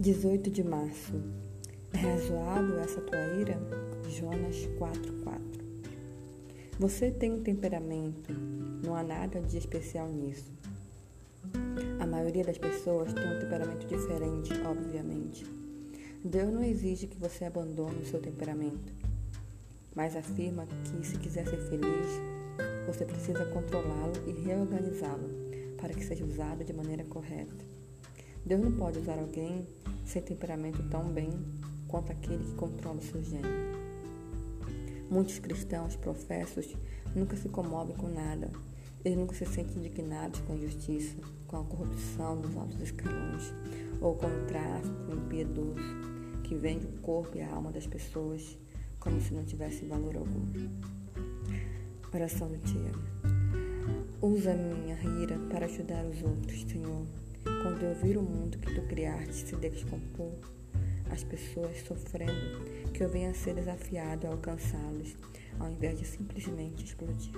18 de março. É razoável essa tua ira? Jonas 4:4. Você tem um temperamento, não há nada de especial nisso. A maioria das pessoas tem um temperamento diferente, obviamente. Deus não exige que você abandone o seu temperamento, mas afirma que se quiser ser feliz, você precisa controlá-lo e reorganizá-lo para que seja usado de maneira correta. Deus não pode usar alguém sem temperamento tão bem quanto aquele que controla seu gênio. Muitos cristãos professos nunca se comovem com nada. Eles nunca se sentem indignados com a injustiça, com a corrupção nos altos escalões, ou com o tráfico impiedoso que vende o corpo e a alma das pessoas como se não tivesse valor algum. Oração do dia. Usa minha ira para ajudar os outros, Senhor. Quando eu vir o mundo que tu criaste se descompor, as pessoas sofrendo, que eu venha ser desafiado a alcançá-los, ao invés de simplesmente explodir.